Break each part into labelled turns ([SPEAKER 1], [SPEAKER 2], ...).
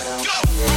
[SPEAKER 1] yourself. Go!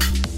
[SPEAKER 1] thank you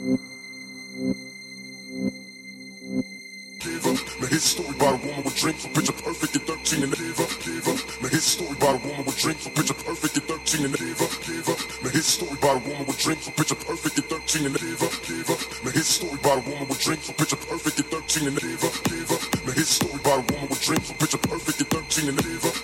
[SPEAKER 2] Gave up. Now about a woman with dreams who picture perfect 13 and gave up, gave about a woman with dreams who picture perfect 13 and gave up, gave about a woman with dreams who picture perfect 13 and gave up, gave about a woman with dreams who picture perfect 13 and gave up, gave about a woman with dreams who picture perfect 13 up.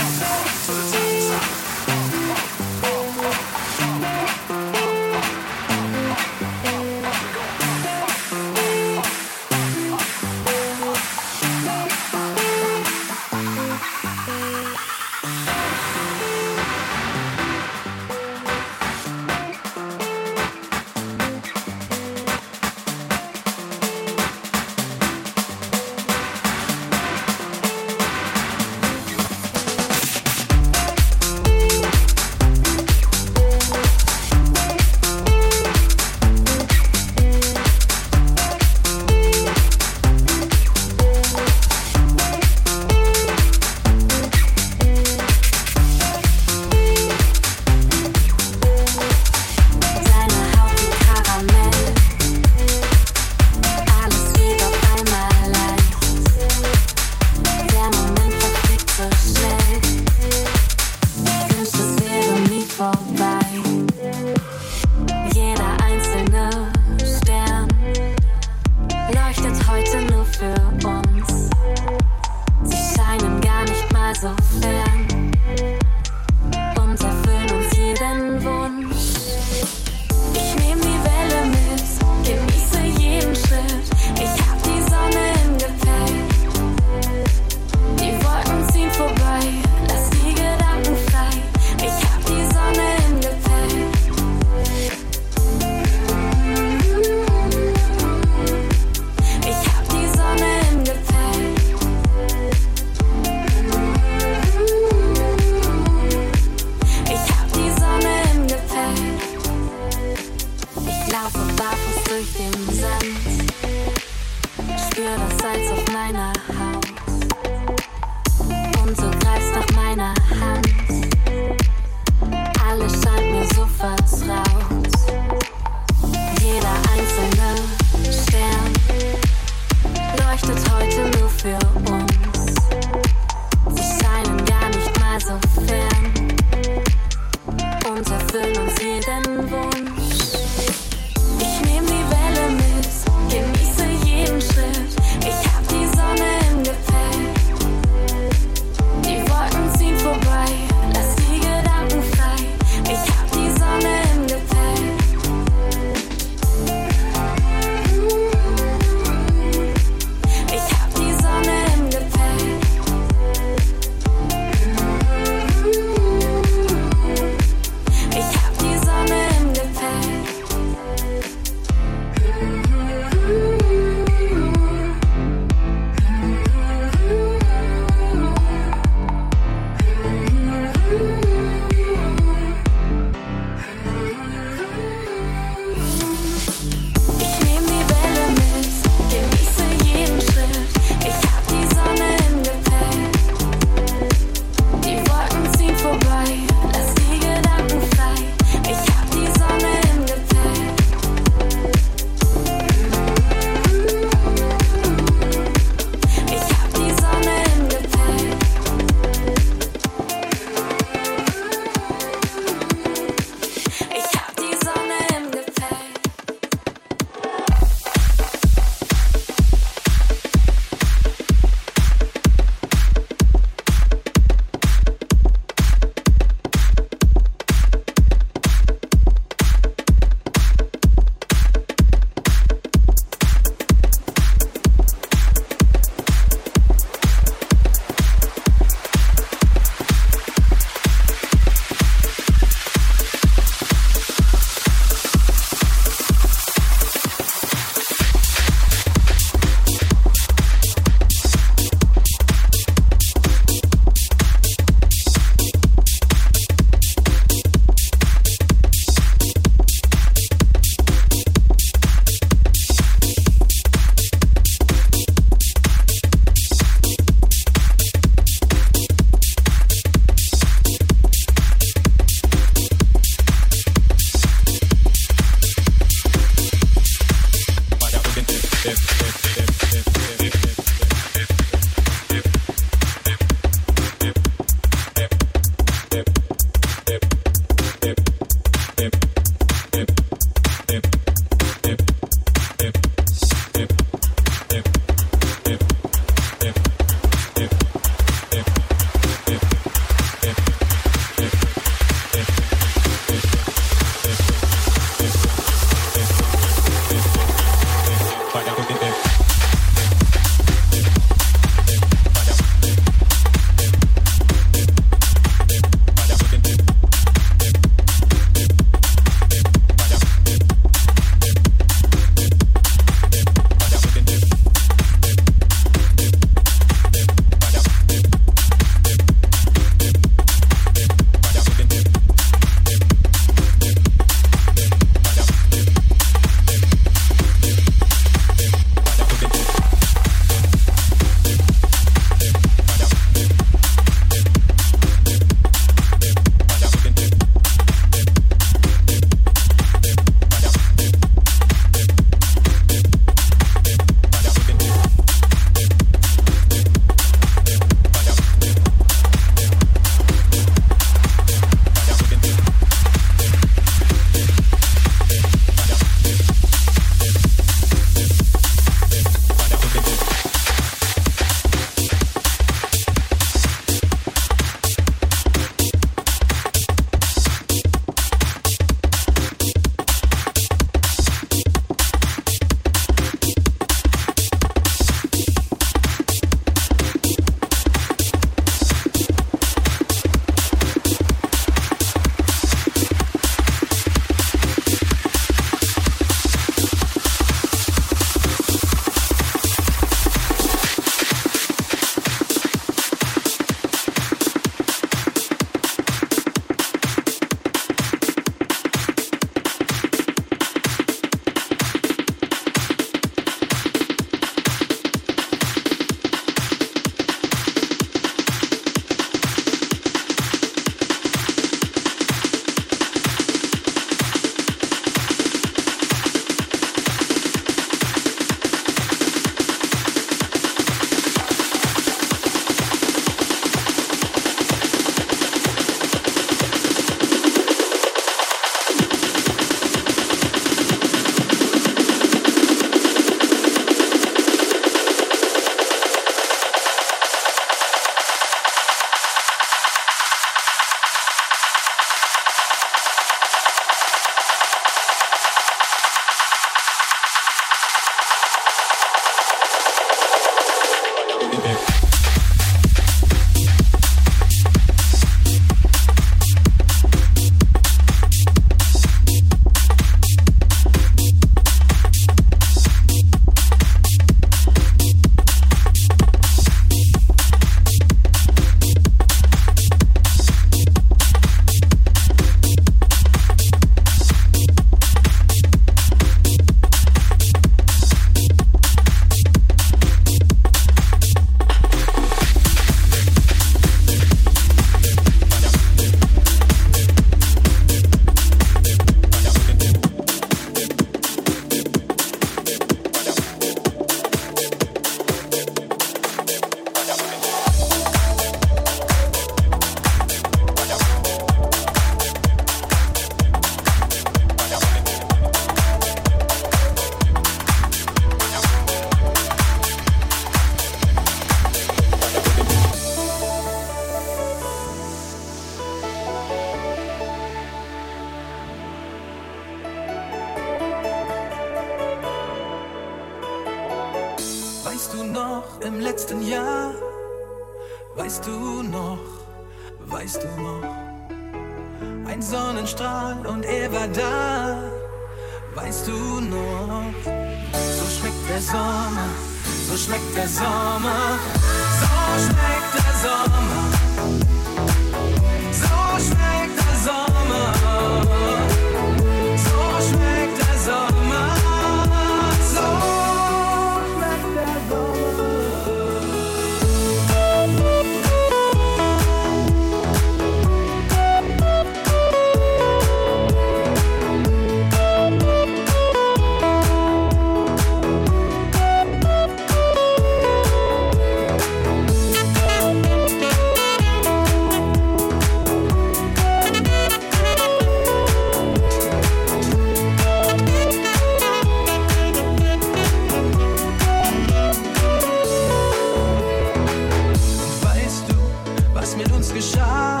[SPEAKER 3] geschah,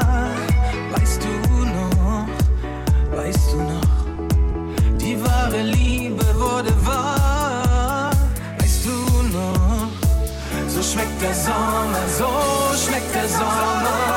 [SPEAKER 3] weißt du noch, weißt du noch, die wahre Liebe wurde wahr, weißt du noch, so schmeckt der Sommer, so schmeckt der Sommer.